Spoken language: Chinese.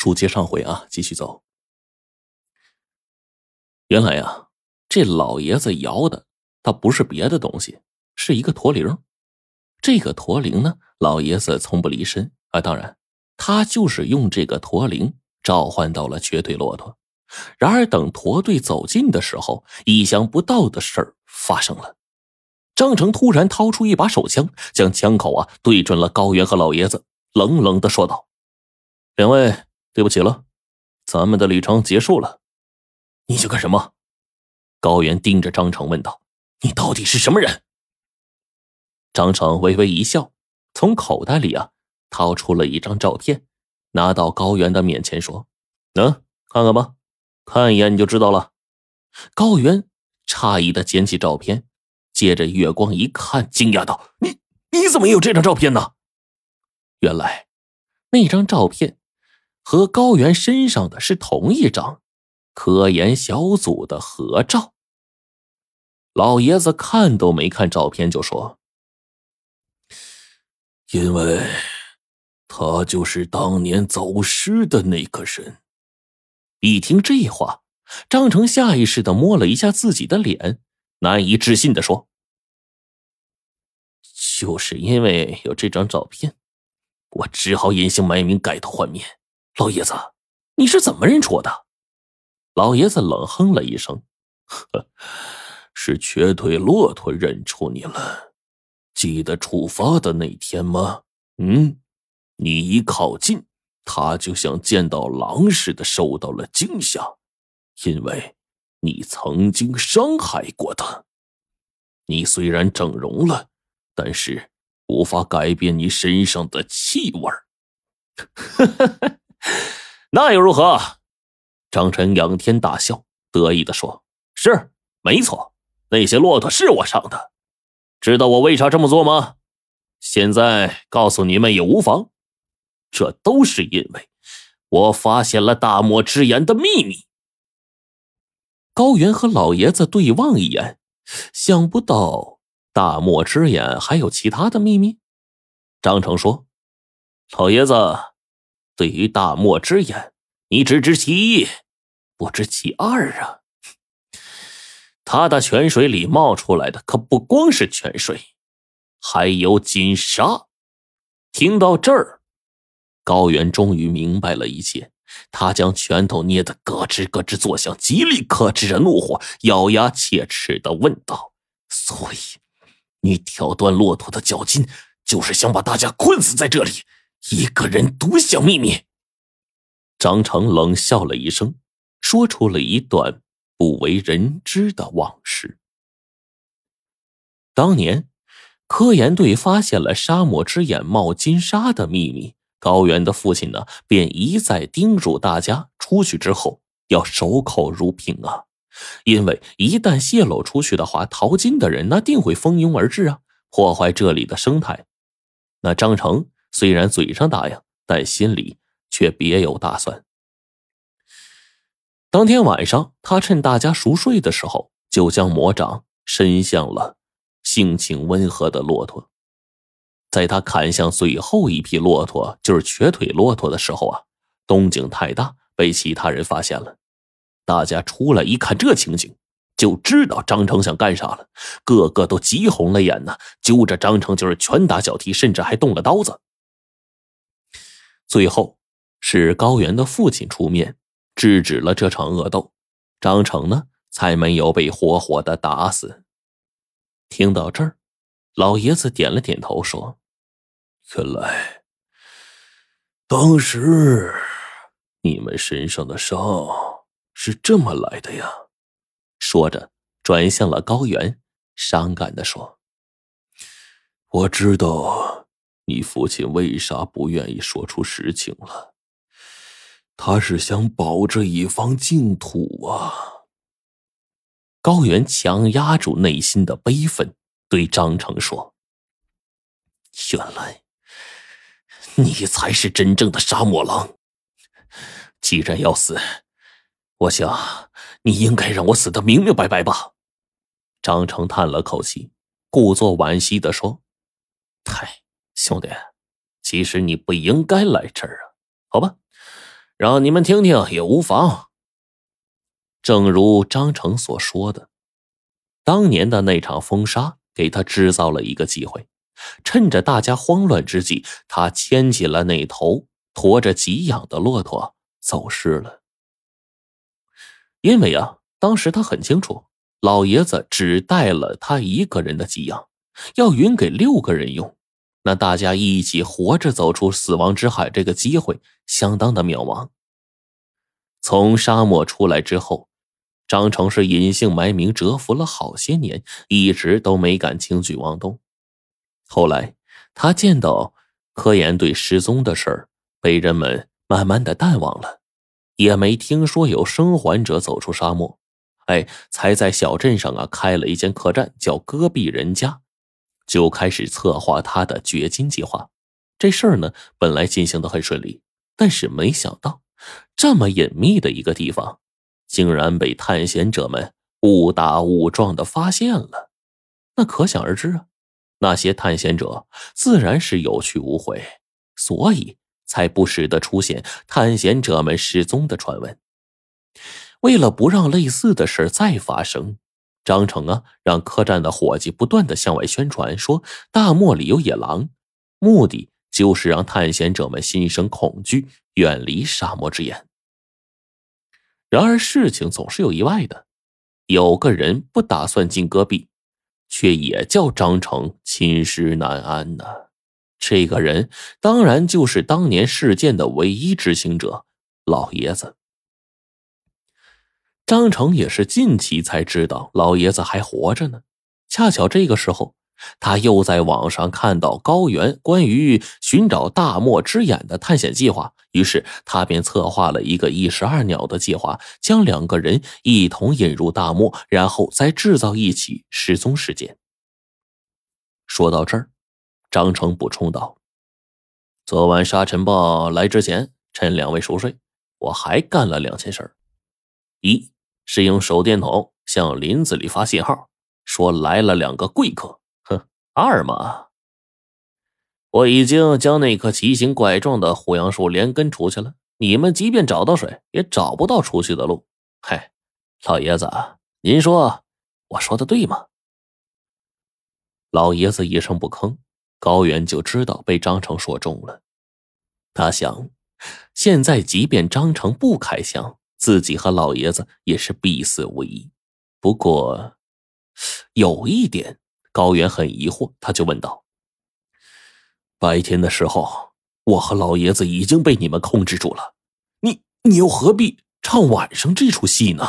书接上回啊，继续走。原来呀，这老爷子摇的，他不是别的东西，是一个驼铃。这个驼铃呢，老爷子从不离身啊。当然，他就是用这个驼铃召唤到了瘸腿骆驼。然而，等驼队走近的时候，意想不到的事儿发生了。张成突然掏出一把手枪，将枪口啊对准了高原和老爷子，冷冷的说道：“两位。”对不起了，咱们的旅程结束了。你想干什么？高原盯着张成问道：“你到底是什么人？”张成微微一笑，从口袋里啊掏出了一张照片，拿到高原的面前说：“嗯，看看吧，看一眼你就知道了。”高原诧异的捡起照片，借着月光一看，惊讶道：“你你怎么有这张照片呢？”原来那张照片。和高原身上的是同一张科研小组的合照。老爷子看都没看照片就说：“因为，他就是当年走失的那个人。”一听这话，张成下意识的摸了一下自己的脸，难以置信的说：“就是因为有这张照片，我只好隐姓埋名，改头换面。”老爷子，你是怎么认出我的？老爷子冷哼了一声：“呵，是瘸腿骆驼认出你了。记得出发的那天吗？嗯，你一靠近，他就像见到狼似的，受到了惊吓，因为你曾经伤害过他。你虽然整容了，但是无法改变你身上的气味儿。”那又如何？张晨仰天大笑，得意的说：“是，没错，那些骆驼是我上的。知道我为啥这么做吗？现在告诉你们也无妨。这都是因为我发现了大漠之眼的秘密。”高原和老爷子对望一眼，想不到大漠之眼还有其他的秘密。张成说：“老爷子。”对于大漠之眼，你只知其一，不知其二啊！他的泉水里冒出来的可不光是泉水，还有金沙。听到这儿，高原终于明白了一切，他将拳头捏得咯吱咯吱作响，极力克制着怒火，咬牙切齿的问道：“所以，你挑断骆驼的脚筋，就是想把大家困死在这里？”一个人独享秘密。张成冷笑了一声，说出了一段不为人知的往事。当年，科研队发现了沙漠之眼冒金沙的秘密，高原的父亲呢，便一再叮嘱大家，出去之后要守口如瓶啊，因为一旦泄露出去的话，淘金的人那定会蜂拥而至啊，破坏这里的生态。那张成。虽然嘴上答应，但心里却别有打算。当天晚上，他趁大家熟睡的时候，就将魔掌伸向了性情温和的骆驼。在他砍向最后一批骆驼，就是瘸腿骆驼的时候啊，动静太大，被其他人发现了。大家出来一看，这情景，就知道张成想干啥了，个个都急红了眼呢，揪着张成就是拳打脚踢，甚至还动了刀子。最后，是高原的父亲出面制止了这场恶斗，张成呢才没有被活活的打死。听到这儿，老爷子点了点头，说：“原来当时你们身上的伤是这么来的呀。”说着，转向了高原，伤感的说：“我知道。”你父亲为啥不愿意说出实情了？他是想保这一方净土啊！高原强压住内心的悲愤，对张成说：“原来你才是真正的沙漠狼。既然要死，我想你应该让我死的明明白白吧。”张成叹了口气，故作惋惜的说：“太……”兄弟，其实你不应该来这儿啊！好吧，让你们听听也无妨。正如张成所说的，当年的那场风沙给他制造了一个机会，趁着大家慌乱之际，他牵起了那头驮着给养的骆驼走失了。因为啊，当时他很清楚，老爷子只带了他一个人的给养，要匀给六个人用，那大家一起活着走出死亡之海，这个机会相当的渺茫。从沙漠出来之后。张成是隐姓埋名蛰伏了好些年，一直都没敢轻举妄动。后来他见到科研队失踪的事儿被人们慢慢的淡忘了，也没听说有生还者走出沙漠，哎，才在小镇上啊开了一间客栈，叫戈壁人家，就开始策划他的掘金计划。这事儿呢本来进行的很顺利，但是没想到这么隐秘的一个地方。竟然被探险者们误打误撞的发现了，那可想而知啊！那些探险者自然是有去无回，所以才不时的出现探险者们失踪的传闻。为了不让类似的事再发生，张成啊，让客栈的伙计不断的向外宣传说大漠里有野狼，目的就是让探险者们心生恐惧，远离沙漠之眼。然而事情总是有意外的，有个人不打算进戈壁，却也叫张成寝食难安呢。这个人当然就是当年事件的唯一执行者老爷子。张成也是近期才知道老爷子还活着呢，恰巧这个时候。他又在网上看到高原关于寻找大漠之眼的探险计划，于是他便策划了一个一石二鸟的计划，将两个人一同引入大漠，然后再制造一起失踪事件。说到这儿，张成补充道：“昨晚沙尘暴来之前，趁两位熟睡，我还干了两件事一是用手电筒向林子里发信号，说来了两个贵客。”哼二嘛，我已经将那棵奇形怪状的胡杨树连根除去了。你们即便找到水，也找不到出去的路。嗨，老爷子，您说我说的对吗？老爷子一声不吭，高原就知道被张成说中了。他想，现在即便张成不开枪，自己和老爷子也是必死无疑。不过，有一点。高原很疑惑，他就问道：“白天的时候，我和老爷子已经被你们控制住了，你你又何必唱晚上这出戏呢？”